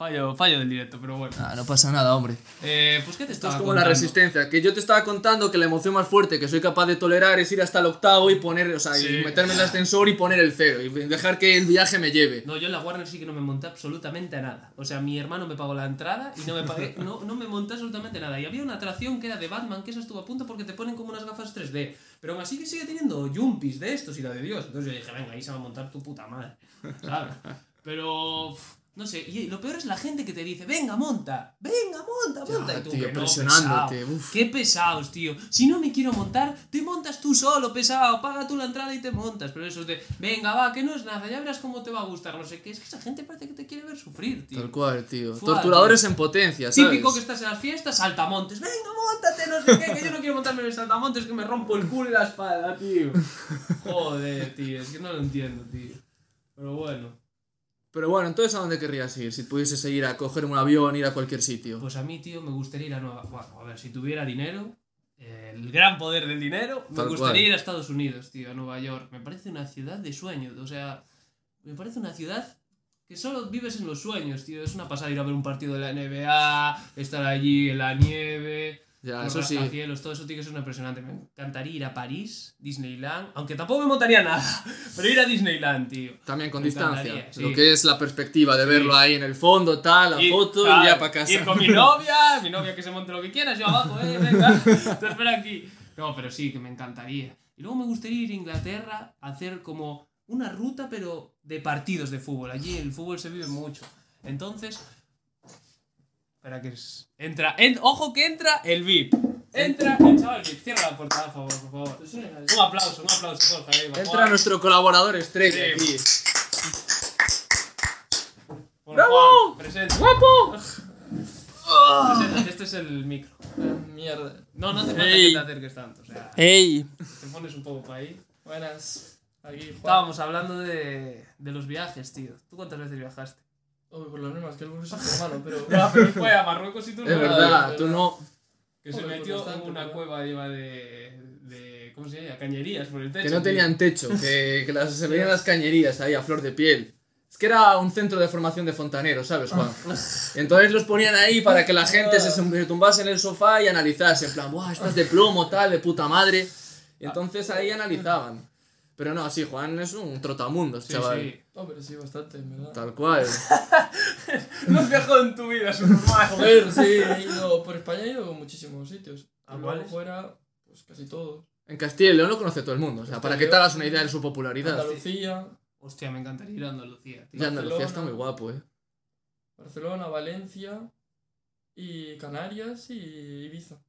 Fallo, fallo del directo, pero bueno. Ah, no pasa nada, hombre. Eh, pues qué te Esto estaba es como la resistencia. Que yo te estaba contando que la emoción más fuerte que soy capaz de tolerar es ir hasta el octavo y poner, o sea, Sí. y meterme en el ascensor y poner el cero. Y dejar que el viaje me lleve. No, yo en la Warner sí que no me monté absolutamente a nada. O sea, mi hermano me pagó la entrada y no me pagué, no, no me monté absolutamente nada. Y había una atracción que era de Batman, que esa estuvo a punto porque te ponen como unas gafas 3D. Pero aún así que sigue teniendo jumpis de estos y la de Dios. Entonces yo dije, venga, ahí se va a montar tu puta madre. ¿Sabes? Pero. No sé, y lo peor es la gente que te dice, venga, monta, venga, monta, monta. Ya, y tú, tío, que no, presionándote, pesado. uf. Qué pesados, tío. Si no me quiero montar, te montas tú solo, pesado. Paga tú la entrada y te montas. Pero eso de, venga, va, que no es nada, ya verás cómo te va a gustar. No sé qué. Es que esa gente parece que te quiere ver sufrir, tío. Tal cual, tío. Fua, Torturadores en potencia, ¿sabes? Típico que estás en las fiestas, saltamontes. Venga, montate, no sé qué, que yo no quiero montarme en el saltamontes, que me rompo el culo y la espalda, tío. Joder, tío, es que no lo entiendo, tío. Pero bueno. Pero bueno, entonces ¿a dónde querrías ir? Si pudieses ir a coger un avión, ir a cualquier sitio. Pues a mí, tío, me gustaría ir a Nueva... Bueno, a ver, si tuviera dinero, eh, el gran poder del dinero, me gustaría cual. ir a Estados Unidos, tío, a Nueva York. Me parece una ciudad de sueños, o sea, me parece una ciudad que solo vives en los sueños, tío. Es una pasada ir a ver un partido de la NBA, estar allí en la nieve, Ya, eso sí. rascacielos, todo eso tiene que ser impresionante. Me encantaría ir a París, Disneyland, aunque tampoco me montaría nada, pero ir a Disneyland, tío. También con Me distancia. sí. Lo que es la perspectiva de verlo ahí en el fondo, tal, la foto claro, y ya para casa. Ir con mi novia, mi novia que se monte lo que quieras, yo abajo, eh, venga, te espero aquí. No, pero sí, que me encantaría. Y luego me gustaría ir a Inglaterra a hacer como una ruta, pero de partidos de fútbol. Allí el fútbol se vive mucho. Entonces. Espera que es. Entra. en- ojo que entra el VIP. Entra el chaval VIP. Cierra la puerta, por favor, por favor. Un aplauso, un aplauso, Jorge. ahí, por Entra nuestro colaborador estrella Sí. aquí. Por ¡Bravo! Presente. ¡Guapo! Este es el micro. Eh, Mierda. No, no hace falta Ey. que te acerques tanto. O sea, ¡Ey! te pones un poco para ahí. Buenas. Aquí, Juan. Estábamos hablando de, de los viajes, tío. ¿Tú cuántas veces viajaste? Uy, por las mismas que el burro es hermano, pero. Ya, pero fue a Marruecos y tú Es no. verdad, es tú verdad. no. Que se metió pues en una ¿verdad? cueva iba de, de. ¿Cómo se llama? Cañerías por el techo. Que no tenían techo, que, que las, se veían las cañerías ahí a flor de piel. Es que era un centro de formación de fontaneros, ¿sabes, Juan? Entonces los ponían ahí para que la gente se tumbase en el sofá y analizase, en plan, ¡buah, estás de plomo, tal, de puta madre! Y entonces ahí analizaban. Pero no, sí, Juan es un trotamundos, Sí, chaval. sí. Oh, pero sí, bastante, en verdad. Tal cual. No has viajado en tu vida, es normal. Joder, sí, he ido por España, he ido a muchísimos sitios. ¿A cuáles? fuera, pues casi todos. En Castilla y León lo conoce todo el mundo, o sea, para que te hagas una idea de su popularidad. Andalucía, Hostia, me encantaría ir a Andalucía, tío. Y Andalucía está muy guapo, eh. Barcelona, Valencia y Canarias y Ibiza.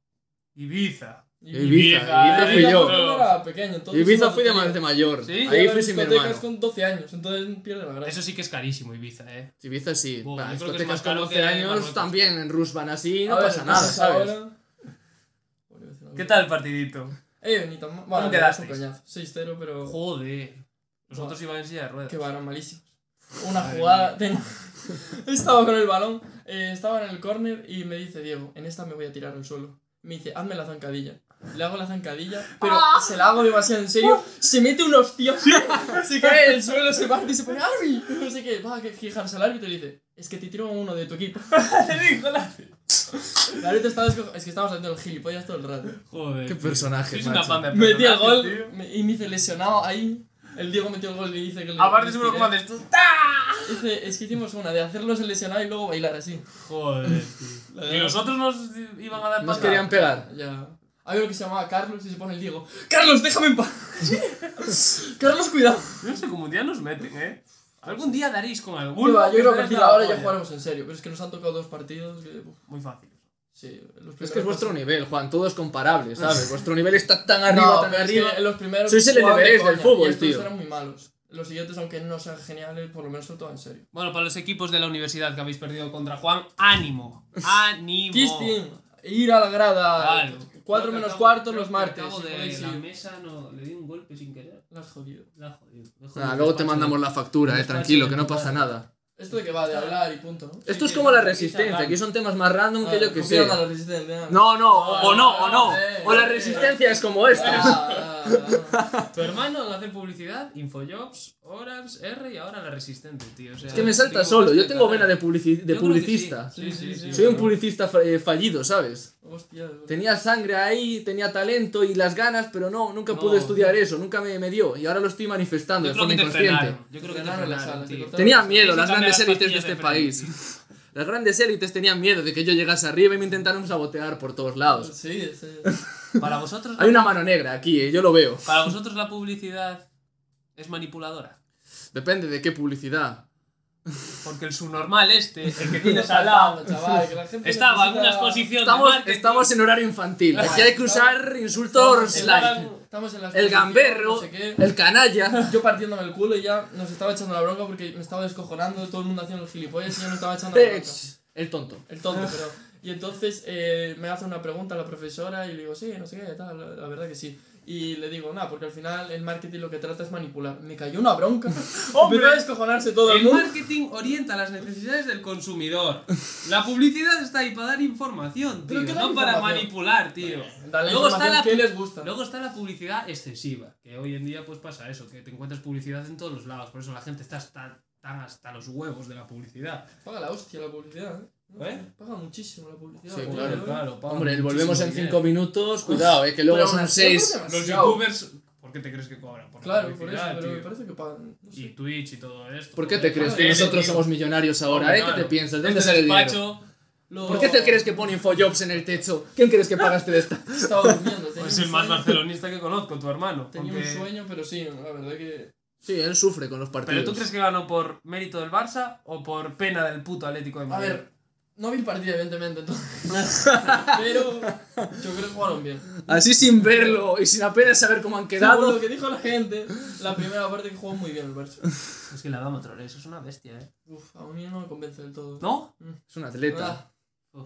Ibiza. Ibiza, Ibiza fui yo. fue cuando era pequeño, entonces Ibiza fui de mayor. ¿Sí? Ahí Fui sin mi discotecas hermano. con 12 años, entonces pierde la gracia. Eso sí que es carísimo, Ibiza, eh. Ibiza sí. Es discotecas con caro 12 que años también en Rus van así, no ver, pasa nada, ¿sabes? ahora-. ¿Qué tal el partidito? Eh, ni tan mal. Bueno, coñazo. 6-0, pero. Joder. Los otros iban en silla de ruedas. Que eran malísimos. Una jugada. ten- estaba con el balón, eh, estaba en el córner y me dice Diego, en esta me voy a tirar al suelo. Me dice, hazme la zancadilla. Le hago la zancadilla, pero se la hago demasiado en serio. Se mete un hostia. se cae en el suelo, se parte y se pone ¡Arbi! No sé qué. Va a fijarse al árbitro y le dice, es que te tiro a uno de tu equipo. Le dijo la- El árbitro estaba Es que estábamos haciendo el gilipollas todo el rato. Joder. Qué tío. personaje, una macho. banda de Metí el gol tío. me- y me dice lesionado ahí. El Diego metió el gol y dice que. Aparte seguro como haces tú. Dice, es que hicimos una de hacerlos el lesionado y luego bailar así. Joder, tío. Y los otros nos iban a dar Nos patada. querían pegar. Ya. Hay uno que se llamaba Carlos y se pone el Diego. ¡Carlos, déjame en paz! Carlos, cuidado. No sé cómo un día nos meten, eh. Algún día daréis con alguno. yo creo que de ahora ya jugaremos en serio, pero es que nos han tocado dos partidos que. Muy fácil. sí, los Es que es vuestro nivel, Juan, todo es comparable, ¿sabes? Vuestro nivel está tan arriba, No, tan pero es arriba. que los primeros. Sois el Everest del fútbol, y estos tío. eran muy malos. Los siguientes, aunque no sean geniales, por lo menos son todo en serio. Bueno, para los equipos de la universidad que habéis perdido contra Juan, ánimo. Ánimo. Kistin, ir a la grada. Claro. 4 Creo que menos acabo- creo los martes. acabo si de podéis la ir. mesa no, le di un golpe sin querer. La has jodido. La ha jodido. la ha jodido. Nada, luego te mandamos la factura, eh, tranquilo, que no pasa nada. Esto de que va de hablar y punto, ¿no? Esto es como la resistencia, aquí son temas más random que yo que sé. No, no, o o no, o no. eh, O la eh. resistencia es como esta. Ah, ah, Tu hermano hace publicidad, Infojobs, Orange, R y ahora la Resistente, tío. O sea, Es que me salta solo, yo tengo vena de, publici- de publicista. Sí, sí, sí. sí, Soy un publicista eh, fallido, ¿sabes? Hostia. Tenía sangre ahí, tenía talento y las ganas, pero no, nunca No. pude estudiar eso, nunca me, me dio. Y ahora lo estoy manifestando Yo de forma inconsciente. Yo creo que te Frenaron las alas, te Tenía miedo las grandes las élites de este de país. Las grandes élites tenían miedo de que yo llegase arriba y me intentaron sabotear por todos lados. Sí, sí. Para vosotros, Hay una mano negra aquí, eh, yo lo veo. para vosotros la publicidad es manipuladora. Depende de qué publicidad. Porque el subnormal este, el que tienes al lado, chaval, que la gente estaba en una exposición Estamos, de estamos en horario infantil. Aquí hay que usar insultos light. Estamos en la El gamberro, no sé el canalla. Yo partiéndome el culo y ya nos estaba echando la bronca porque me estaba descojonando, todo el mundo haciendo los gilipollas y yo me estaba echando la bronca. El tonto. El tonto, pero. Y entonces eh, me hace una pregunta la profesora y le digo, sí, no sé qué, tal, la, la verdad que sí. Y le digo, nada, porque al final el marketing lo que trata es manipular. Me cayó una bronca. Empezó a descojonarse todo el El mundo. marketing orienta las necesidades del consumidor. La publicidad está ahí para dar información, tío, ¿Pero qué da no para manipular, tío. Dale Luego está, la, que les gusta. luego está la publicidad excesiva, que hoy en día pues pasa eso, que te encuentras publicidad en todos los lados, por eso la gente está hasta, tan hasta los huevos de la publicidad. Paga la hostia la publicidad, ¿eh? ¿Eh? Paga muchísimo la publicidad. Sí, claro, paga Hombre, volvemos en dinero. 5 minutos. Cuidado, eh, que luego Pero son aún así, 6. es Los youtubers, ¿por qué te crees que cobran? Por la Claro, por eso, pero me parece que pagan. No Y. Twitch y todo esto. ¿Por qué te crees que nosotros somos millonarios ahora? Hombre, ¿Eh? ¿Qué te claro. piensas? ¿De dónde Este sale el dinero? Lo- ¿Por qué te crees que pone Infojobs en el techo? ¿Quién crees que paga este de esta? Estaba durmiendo. Pues el más barcelonista que conozco, tu hermano. Tenía aunque- un sueño, pero sí, la verdad que. Sí, él sufre con los partidos. ¿Pero tú crees que ganó por mérito del Barça o por pena del puto Atlético de A Madrid? ver, no vi el partido, evidentemente, entonces. pero yo creo que jugaron bien. Así sin verlo y sin apenas saber cómo han Según quedado. lo que dijo la gente, la primera parte que jugó muy bien el Barça. Es que la dama Traoré, eso es una bestia, ¿eh? Uf, a mí no me convence del todo. ¿No? Es un atleta. Ah,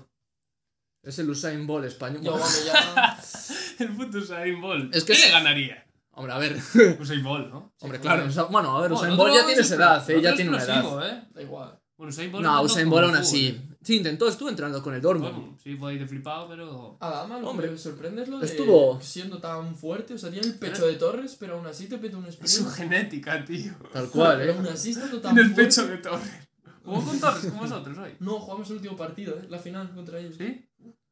Es el Usain Bolt español. Yo, ya. El puto Usain Bolt. Es que ¿Qué es- le ganaría? Hombre, a ver. Usain Bolt, ¿no? Hombre, claro. Bueno, a ver, Usain otro ya tiene es su explo- edad, ¿eh? Ya tiene una edad. ¿eh? Da igual. Bueno, Usain Bolt No, Usain el aún así. Sí, intentó, estuvo entrando con el Dortmund. Bueno, sí, fue ahí de flipado, pero. Adama, lo Hombre, que me sorprende es lo de estuvo- siendo tan fuerte. O sea, tiene el pecho de Torres, pero aún así te peta un Es su sprint. genética, tío. Tal cual, Pero ¿eh? aún así estando tan Tiene el fuerte. pecho de Torres. Jugó con Torres, con vosotros hoy. No, jugamos el último partido, ¿eh? La final contra ellos. ¿Sí?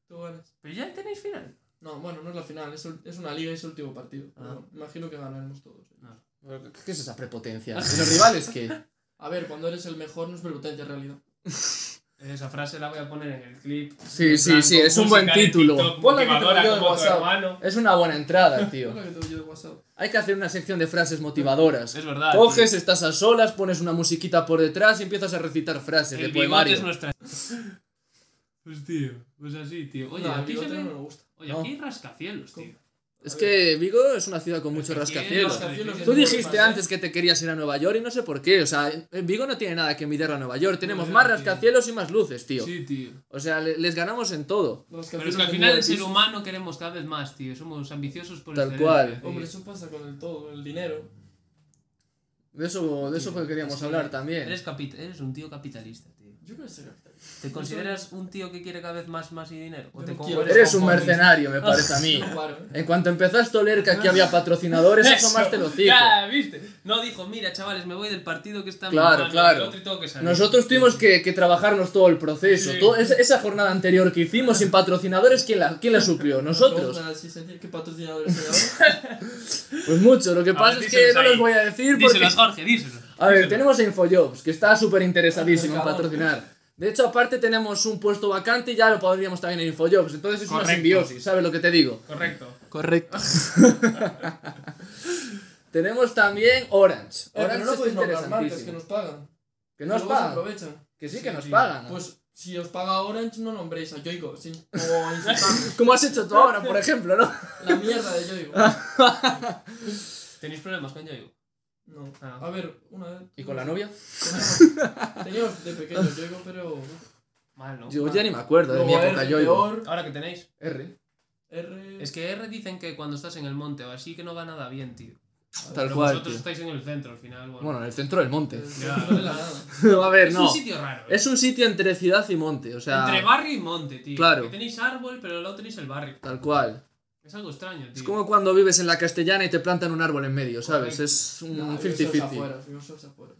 Tengo ganas. Pero ya tenéis final. No, bueno, no es la final, es, el- es una liga y es el último partido. Pero Ah. bueno, imagino que ganaremos todos. ¿eh? ¿Qué es esa prepotencia? ¿Y los rivales qué? A ver, cuando eres el mejor no es prepotencia en realidad. Esa frase la voy a poner en el clip. Sí, sí, plan, sí, es un buen de título. TikTok que te de WhatsApp. Es una buena entrada, tío. la que tengo yo de WhatsApp. Hay que hacer una sección de frases motivadoras. Es verdad. Coges, estás a solas, pones una musiquita por detrás y empiezas a recitar frases de El bigote poemario. es nuestra. Pues tío, pues así, tío. Oye, No, aquí se ve- no me gusta. Oye, aquí hay rascacielos, tío. Es que Vigo es una ciudad con muchos rascacielos. Tú el dijiste antes que te querías ir a Nueva York y no sé por qué. O sea, en Vigo no tiene nada que envidiar a Nueva York. Tenemos más rascacielos y más luces, tío. Sí, tío. O sea, le- les ganamos en todo. Pero es que al final el ser humano queremos cada vez más, tío. Somos ambiciosos por Tal excelencia, cual. Hombre, eso pasa con el todo, el dinero. De eso, de eso fue que queríamos Es que hablar también. Eres, eres un tío capitalista, tío. Yo creo que sería capitalista. ¿Te consideras un tío que quiere cada vez más, más y dinero? ¿O te quiero. Eres un conformes? mercenario, me parece a mí. En cuanto empezaste a oler que aquí había patrocinadores, asomaste el hocico. Ya, ¿viste? No dijo, mira, chavales, me voy del partido que está mi Claro, claro. el otro y tengo que salir". Nosotros tuvimos que, que trabajarnos todo el proceso. Sí. Todo- esa, esa jornada anterior que hicimos sin patrocinadores, ¿quién la, quién la suplió? ¿Nosotros? ¿Qué patrocinadores? Pues mucho. Lo que A pasa ver, es que díselos no ahí. los voy a decir porque... Díselos, Jorge, díselos. A ver, tenemos a Infojobs, que está súper interesadísimo en patrocinar. De hecho, aparte tenemos un puesto vacante y ya lo podríamos también en Infojobs. Entonces es una simbiosis, ¿sabes lo que te digo? Correcto. Correcto. tenemos también Orange. Eh, pero Orange no está podéis nombrar marcas que nos pagan. Que nos pagan. aprovechan. Que sí, que nos sí. pagan. Pues si os paga Orange, no nombréis a Yoigo. Sí. O insultando. Como has hecho tú ahora, por ejemplo, ¿no? La mierda de Yoigo. ¿Tenéis problemas con Yoigo? No. Ah. A ver, una vez. ¿Y con la novia? Teníamos, teníamos de pequeño Yoigo, pero. Mal, ¿no? Yo ya ni me acuerdo de mi Luego época yo. Ahora que tenéis. R. R. Es que R dicen que cuando estás en el monte o así que no va nada bien, tío. Tal Pero cual. vosotros tío. estáis en el centro al final, bueno. Bueno, en el centro del monte. No de la nada. a ver, es no. un sitio raro. ¿eh? Es un sitio entre ciudad y monte, o sea, Entre barrio y monte, tío. Claro. Que tenéis árbol, pero luego tenéis el barrio. tal cual. Es algo extraño, tío. Es como cuando vives en la castellana y te plantan un árbol en medio, ¿sabes? Correcto. Es No, un vivimos en 50-50. afueras, vivimos en afueras.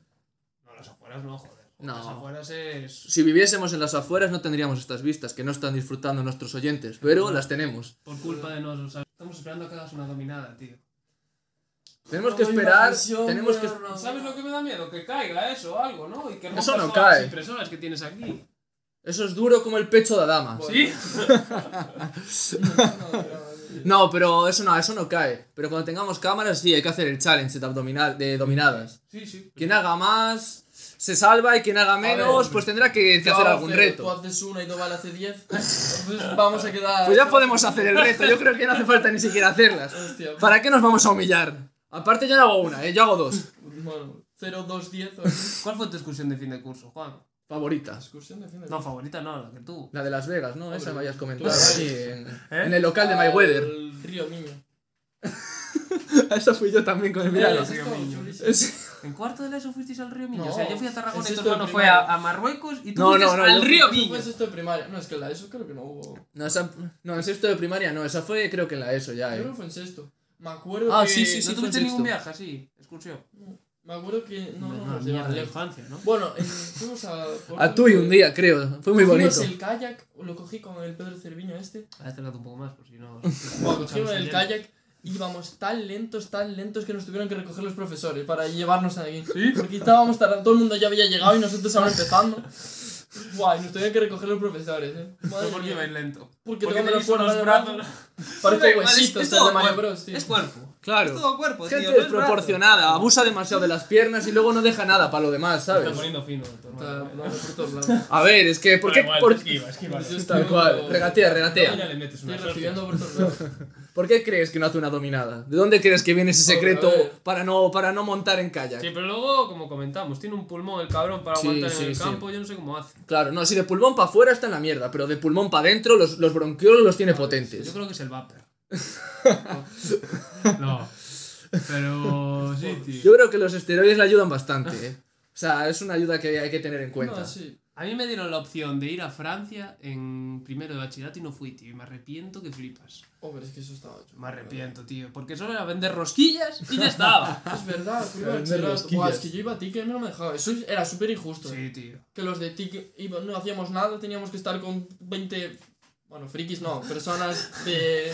No, las afueras no, joder. No. Las afueras es. Si viviésemos en las afueras no tendríamos estas vistas que no están disfrutando nuestros oyentes, pero las tenemos. Por culpa de nosotros. ¿sabes? Estamos esperando a que hagas una dominada, tío. Tenemos que No, esperar, imaginación, tenemos que... no. ¿Sabes lo que me da miedo? Que caiga eso o algo, ¿no? Y que Eso no cae. las impresoras que tienes aquí. Eso es duro como el pecho de Adama. ¿Sí? No, pero eso no, eso no cae. Pero cuando tengamos cámaras sí, hay que hacer el challenge de, abdominal, de dominadas. Sí, sí. Quien haga más se salva y quien haga menos ver, pues tendrá que, hacer algún cero, reto. Tú haces una y Doval hace 10. Pues vamos a quedar. Pues ya podemos hacer el reto, yo creo que no hace falta ni siquiera hacerlas. Hostia, ¿Para qué nos vamos a humillar? Aparte yo no hago una, ¿eh? yo hago dos. Bueno, 0, 2, 10. o así. ¿Cuál fue tu excursión de fin de curso, Juan? Favoritas. Excursión de fin de No, favorita no, la que tú. La de Las Vegas, ¿no? Esa me habías comentado en, ¿Eh? en el local de Mayweather. El río Niño. Esa fui yo también con el Milano. Eh. Es- ¿En cuarto de la ESO fuisteis al Río Miño? No, o sea, yo fui a Tarragona y tu hermano fue a, a Marruecos y tú No, fuiste no, no, al Río Miño. fue sexto de primaria. No, es que en la ESO creo que no hubo. No, esa, no, en sexto de primaria no, esa fue creo que en la ESO ya, Yo creo ¿eh? que fue en sexto. Me acuerdo Ah, que. sí, sí, ¿No sí, fue tuviste ningún viaje así? Excursión. Me acuerdo que. No, no, No, de lejos. infancia, ¿no? Bueno, en- fuimos a. A Tui un día, creo. Fue muy bonito. el kayak, lo cogí con el Pedro Cerviño este. Acércate un poco más, por si no. Bueno, cogimos el kayak, íbamos tan lentos, tan lentos que nos tuvieron que recoger los profesores para llevarnos ahí. Porque estábamos tardando, todo el mundo ya había llegado y nosotros ahora empezando. Guay, nos tuvieron que recoger los profesores, eh. Madre ¿Por qué vais lento? Porque Porque tengo de brazos. Parece huesitos es el todo de Mario Bros, tío. Es cuerpo. Claro. Es todo cuerpo, tío. Gente no es desproporcionada, brazo. abusa demasiado de las piernas y luego no deja nada para lo demás, Está ¿sabes? poniendo fino, Está. A ver, es que, ¿por qué, igual, por, esquiva, esquiva. Yo tal cual, regatea, regatea. le metes Estoy una recibiendo por todos lados. ¿Por qué crees que no hace una dominada? ¿De dónde crees que viene ese secreto para no, para no montar en kayak? Sí, pero luego, como comentamos, tiene un pulmón el cabrón para Sí, aguantar sí, en el sí. campo. Yo no sé cómo hace. Claro, no, si de pulmón para afuera está en la mierda, pero de pulmón para adentro los, los bronquiolos los tiene Yo potentes. creo que es el vapor. no. Pero sí, tío. Yo creo que los esteroides le ayudan bastante, ¿eh? O sea, es una ayuda que hay que tener en cuenta. No, sí. A mí me dieron la opción de ir a Francia en primero de bachillerato y no fui, tío. Y me arrepiento que flipas. Hombre, es que eso estaba hecho. Me arrepiento, tío. Porque solo era vender rosquillas y ya estaba. Es verdad, a bachillerato. Buah, es que yo iba a TIC y no me dejaba. Eso era súper injusto. Sí, eh. tío. Que los de TIC iba- no hacíamos nada, teníamos que estar con 20. Bueno, frikis no, personas de.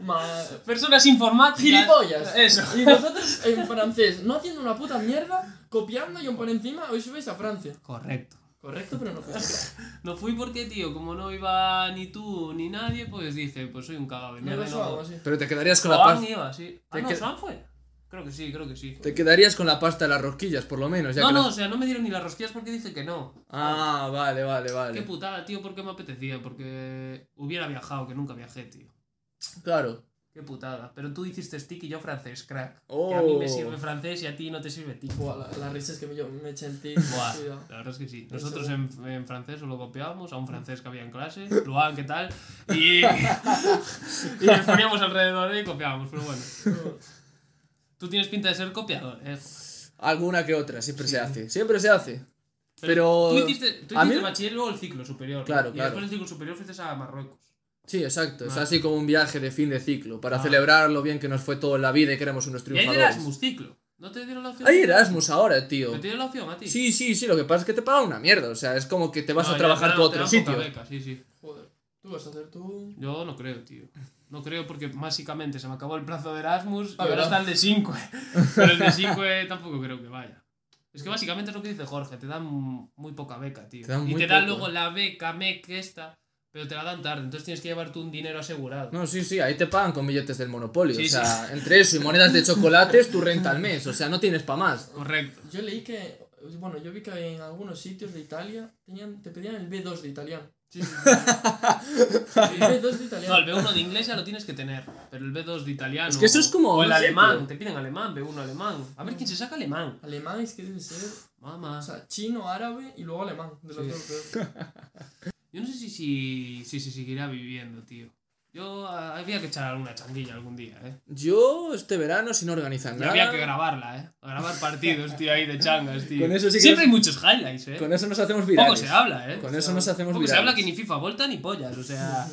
Ma- Personas informáticas. ¡Gilipollas! Eso. Y nosotros en francés, no haciendo una puta mierda, copiando y un por encima, hoy subéis a Francia. Correcto. Correcto, pero no así. No fui porque, tío, como no iba ni tú ni nadie, pues dije, pues soy un cagado de No No... así. Pero te quedarías con la Joan pasta. iba, sí. Ah, Te no, Joan fue. Creo que sí, creo que sí. Te quedarías con la pasta de las rosquillas, por lo menos. Ya No, que no, las- o sea, no me dieron ni las rosquillas porque dije que no. Ah, vale, vale, Qué vale. putada, tío, porque me apetecía, porque hubiera viajado, que nunca viajé, tío. Claro. Qué putada. Pero tú hiciste stick y yo francés, crack. Oh. Que a mí me sirve francés y a ti no te sirve tick. Buah, la, la risa es que me, yo me eché en TIC. Buah, la verdad es que sí. Nosotros en, en francés solo copiábamos a un francés que había en clase, Luan, ¿qué tal? Y, y nos poníamos alrededor y copiábamos, pero bueno. Tú tienes pinta de ser copiador, ¿eh? Alguna que otra, siempre se hace. Siempre se hace. Pero. Tú hiciste, tú a hiciste mí- bachiller y luego el ciclo superior. ¿no? Claro, y claro. después del ciclo superior fuiste a Marruecos. Sí, exacto. Es Ah. así como un viaje de fin de ciclo. Para Ah. celebrar lo bien que nos fue todo en la vida y que éramos unos Y hay triunfadores. Erasmus ciclo. ¿No te dieron la opción? Hay Erasmus ahora, tío. ¿Te dieron la opción a ti? Sí, sí, sí. Lo que pasa es que te pagan una mierda. O sea, es como que te vas No, a ya trabajar tú a otro sitio. beca, sí, sí. Joder, tú vas a hacer tú. Yo no creo, tío. No creo porque básicamente se me acabó el plazo de Erasmus y Ah, ahora está el de 5. Pero el de 5 tampoco creo que vaya. Es que básicamente es lo que dice Jorge, te dan muy poca beca, tío. Te dan y te dan poco, luego eh. la beca MEC esta, pero te la dan tarde, entonces tienes que llevar tú un dinero asegurado. No, sí, sí, ahí te pagan con billetes del Monopolio. Sí, o sea, entre eso y monedas de chocolates, tu renta al mes. O sea, no tienes para más. Correcto. Yo leí que. Bueno, yo vi que en algunos sitios de Italia tenían, te pedían el B2 de italiano. Sí, sí, El B2 de No, italiano. el B1 de inglés ya lo tienes que tener, pero el B2 de italiano. Es que eso es como O el alemán, te piden alemán, B1 alemán. A ver quién se saca alemán. Alemán es que debe ser. Mamá. O sea, chino, árabe y luego alemán. De los dos. Yo no sé si, si, si se seguirá viviendo, tío. Yo ah, había que echar alguna changuilla algún día, ¿eh? Yo, este verano, si no organizan Y nada. había que grabarla, ¿eh? Grabar partidos, tío, ahí de changas, tío. Con eso sí que Siempre nos- hay muchos highlights, ¿eh? Con eso nos hacemos Poco virales. se habla, ¿eh? Con eso nos hacemos Poco se virales. habla que ni FIFA Volta ni pollas, o sea...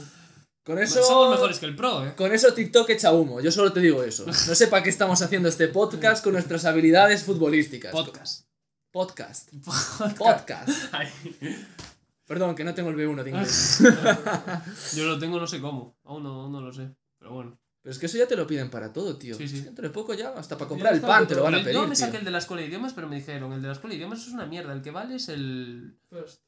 Con eso. Somos mejores que el Pro, ¿eh? Con eso TikTok echa humo, yo solo te digo eso. No sé para qué estamos haciendo este podcast con nuestras habilidades futbolísticas. Podcast. Podcast. Podcast. Podcast. Perdón, que no tengo el B1 de inglés. Yo lo tengo no sé cómo. Aún no, aún no lo sé. Pero bueno. Pero es que eso ya te lo piden para todo, tío. Sí, sí. Es que dentro de poco ya, hasta para comprar el pan te lo van a pedir. Yo me tío. saqué el de la escuela de idiomas, pero me dijeron, el de la escuela de idiomas es una mierda. El que vale es el... First.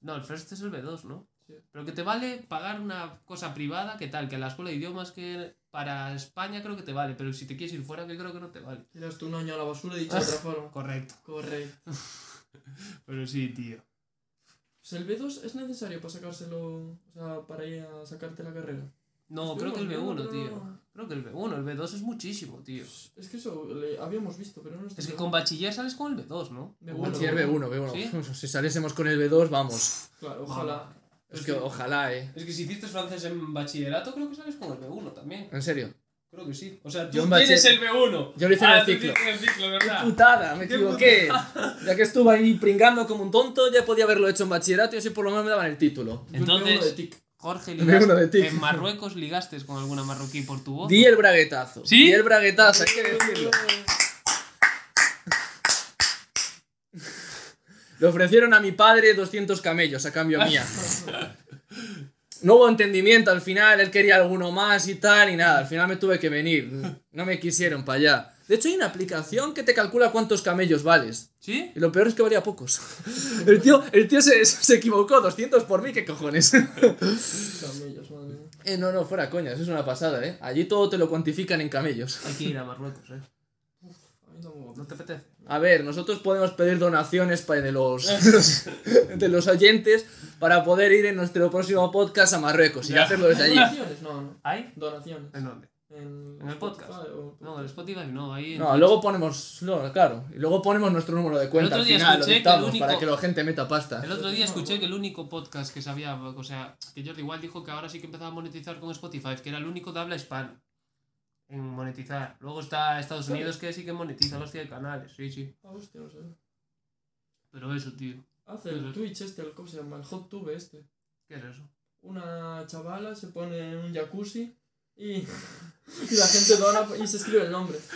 No, el First es el B2, ¿no? Sí. Pero que te vale pagar una cosa privada, ¿qué tal? Que la escuela de idiomas que para España creo que te vale, pero si te quieres ir fuera, que creo que no te vale. Tiras tú un año a la basura dicho de otra forma. Correcto. Correcto. Pero sí, tío. Pues el B2 es necesario para sacárselo. O sea, para ir a sacarte la carrera. No, creo que el Estuvimos B1, viendo, tío. Creo que el B1, el B2 es muchísimo, tío. Es que eso le habíamos visto, pero no Es que con bachiller sales con el B2, ¿no? B1. Bachiller B1, B1. ¿Sí? Si saliésemos con el B2, vamos. Claro, ojalá. Es que ojalá, eh. Es que si hiciste francés en bachillerato, creo que sales con el B1 también. En serio. Creo que sí. O sea, tú Yo en tienes el B1. Yo lo hice en Ah, el tú ciclo. hiciste en el ciclo, ¿verdad? Putada, me Qué equivoqué. Ya que estuve ahí pringando como un tonto, ya podía haberlo hecho en bachillerato y así por lo menos me daban el título. Yo el B1 de Entonces, TIC. Jorge, El B1 de ligaste, en Marruecos ligaste con alguna marroquí por tu voz. Di el braguetazo. ¿Sí? Di el braguetazo, hay que decirlo. Le ofrecieron a mi padre 200 camellos a cambio mía. No hubo entendimiento al final, él quería alguno más y tal, y nada, al final me tuve que venir. No me quisieron para allá. De hecho, hay una aplicación que te calcula cuántos camellos vales. ¿Sí? Y lo peor es que valía pocos. El tío, el tío se, se equivocó, 200 por mí, ¿qué cojones? Camellos, madre mía. Eh, no, no, fuera coñas, es una pasada, ¿eh? Allí todo te lo cuantifican en camellos. Hay que ir a Marruecos, ¿eh? Tampoco. ¿No te apetece? A ver, nosotros podemos pedir donaciones de los, de los, oyentes para poder ir en nuestro próximo podcast a Marruecos y Ya. hacerlo desde allí. ¿Donaciones? No, no. ¿Hay? Donaciones. ¿En dónde? En, ¿En el podcast? O- No, en Spotify no, ahí en No, luego ponemos, no, claro, y luego ponemos nuestro número de cuenta otro al día lo escuché que el único- para que la gente meta pasta. El otro día escuché que el único podcast que sabía, o sea, que Jordi igual dijo que ahora sí que empezaba a monetizar con Spotify, que era el único de habla hispana en monetizar. Luego está Estados Unidos que sí que monetiza los 100 canales, sí, sí. Ah, hostia, no sé. Pero eso, tío. Hace el Twitch este, el, ¿cómo se llama? El Hot Tube este. ¿Qué es eso? Una chavala se pone en un jacuzzi y, y la gente dona y se escribe el nombre.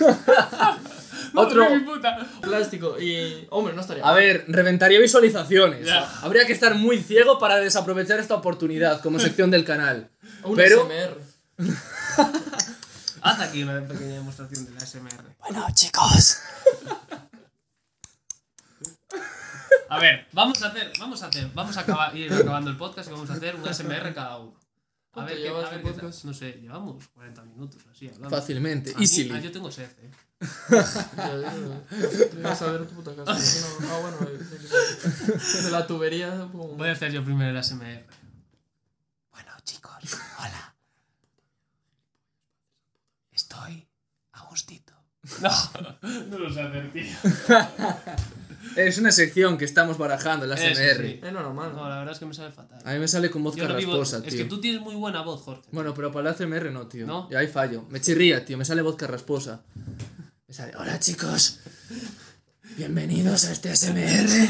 Otro- ¡Madre mi puta! Plástico y... Hombre, no estaría A ver, reventaría visualizaciones. Habría que estar muy ciego para desaprovechar esta oportunidad como sección del canal. Un pero- SMR. Haz aquí una pequeña demostración de la SMR. Bueno, chicos. A ver, vamos a hacer, vamos a hacer, vamos a acabar, ir acabando el podcast y vamos a hacer un SMR cada uno. A ¿Cuánto ver, qué, a ver qué tal. No sé, llevamos 40 minutos así hablando. Fácilmente, A mí- ah, yo tengo sed, eh. Vas a ver tu puta casa. Ah, bueno, de la tubería. pum. Voy a hacer yo primero el SMR. Bueno, chicos, hola. Estoy a gustito. No, no lo sé hacer, tío. Es una sección que estamos barajando, la Eso SMR. sí. Es normal. No, la verdad es que me sale fatal. A mí me sale con voz Yo no vivo- carrasposa, es tío. que tú tienes muy buena voz, Jorge. Bueno, pero para la CMR no, tío. ¿No? Y ahí fallo. Me chirría, tío. Me sale voz carrasposa. Me sale, hola chicos. Bienvenidos a este SMR.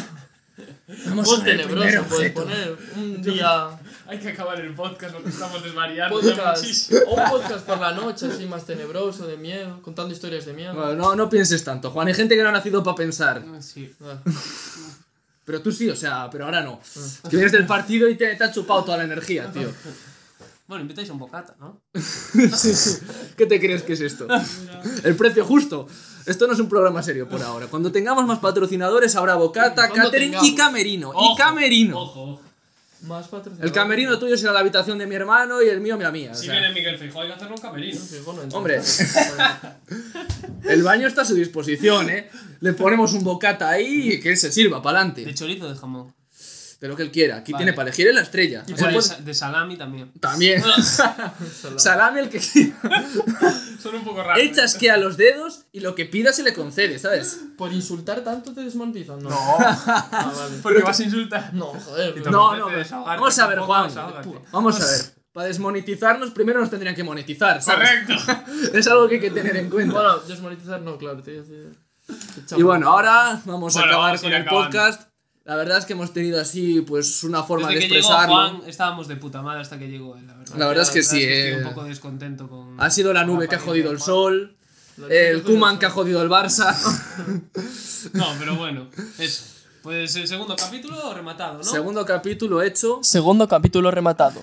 Vamos el primer tenebroso puedes objeto. poner. Un día. Hay que acabar el podcast porque estamos desvariando Podcast, o un podcast por la noche, así más tenebroso, de miedo, contando historias de miedo. Bueno, no, no pienses tanto, Juan. Hay gente que no ha nacido para pensar. Sí. Ah, Pero tú sí, o sea, pero ahora no. Es que vienes del partido y te, te ha chupado toda la energía, tío. Bueno, invitáis a un bocata, ¿no? Sí, sí. ¿Qué te crees que es esto? El precio justo. Esto no es un programa serio por ahora. Cuando tengamos más patrocinadores habrá bocata, catering y camerino. Ojo, Y camerino. Ojo, ojo. más patrocinadores. El camerino tuyo será la habitación de mi hermano y el mío la mía. Si sea. viene Miguel Feijóo hay que hacerle un camerino. Sí, bueno, Hombre. El baño está a su disposición, ¿eh? Le ponemos un bocata ahí y que él se sirva para De adelante. chorizo o de jamón. De lo que él quiera. Aquí Vale. tiene para elegir en la estrella. O Se sea, de, puede- sa- de salami también. También. Salami. El que quiera. Son un poco raros. Echas que a los dedos y lo que pida se le concede, ¿sabes? Por insultar tanto te desmonetizan, ¿no? No, Ah, vale. porque vas a insultar. No, joder. Y No, no. Vamos a ver, Juan. Vamos a ver. Para desmonetizarnos, primero nos tendrían que monetizar, ¿sabes? Correcto. Es algo que hay que tener en cuenta. Bueno, desmonetizar no, claro, te a decir. y bueno, ahora vamos a acabar vamos con el acabando. podcast. La verdad es que hemos tenido así, pues, una forma Desde de que llegó expresarlo. Juan estábamos de puta madre hasta que llegó él, la verdad. La verdad es que sí, estoy eh. un poco descontento con... Ha sido la nube que ha jodido el sol, el que Kuman que ha jodido el Barça. No, pero bueno, eso. Pues el segundo capítulo rematado, ¿no? Segundo capítulo hecho. Segundo capítulo rematado.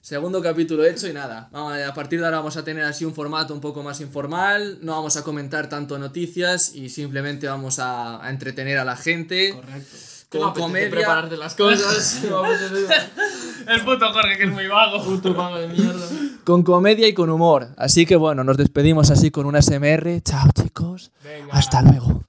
Segundo capítulo hecho y nada. Vamos, a partir de ahora vamos a tener así un formato un poco más informal. No vamos a comentar tanto noticias y simplemente vamos a, a entretener a la gente. Correcto. Con comedia. prepararte las cosas. El puto Jorge que es muy vago. Puto pago de mierda. Con comedia y con humor. Así que bueno, nos despedimos así con una SMR. Chao chicos. Venga. Hasta luego.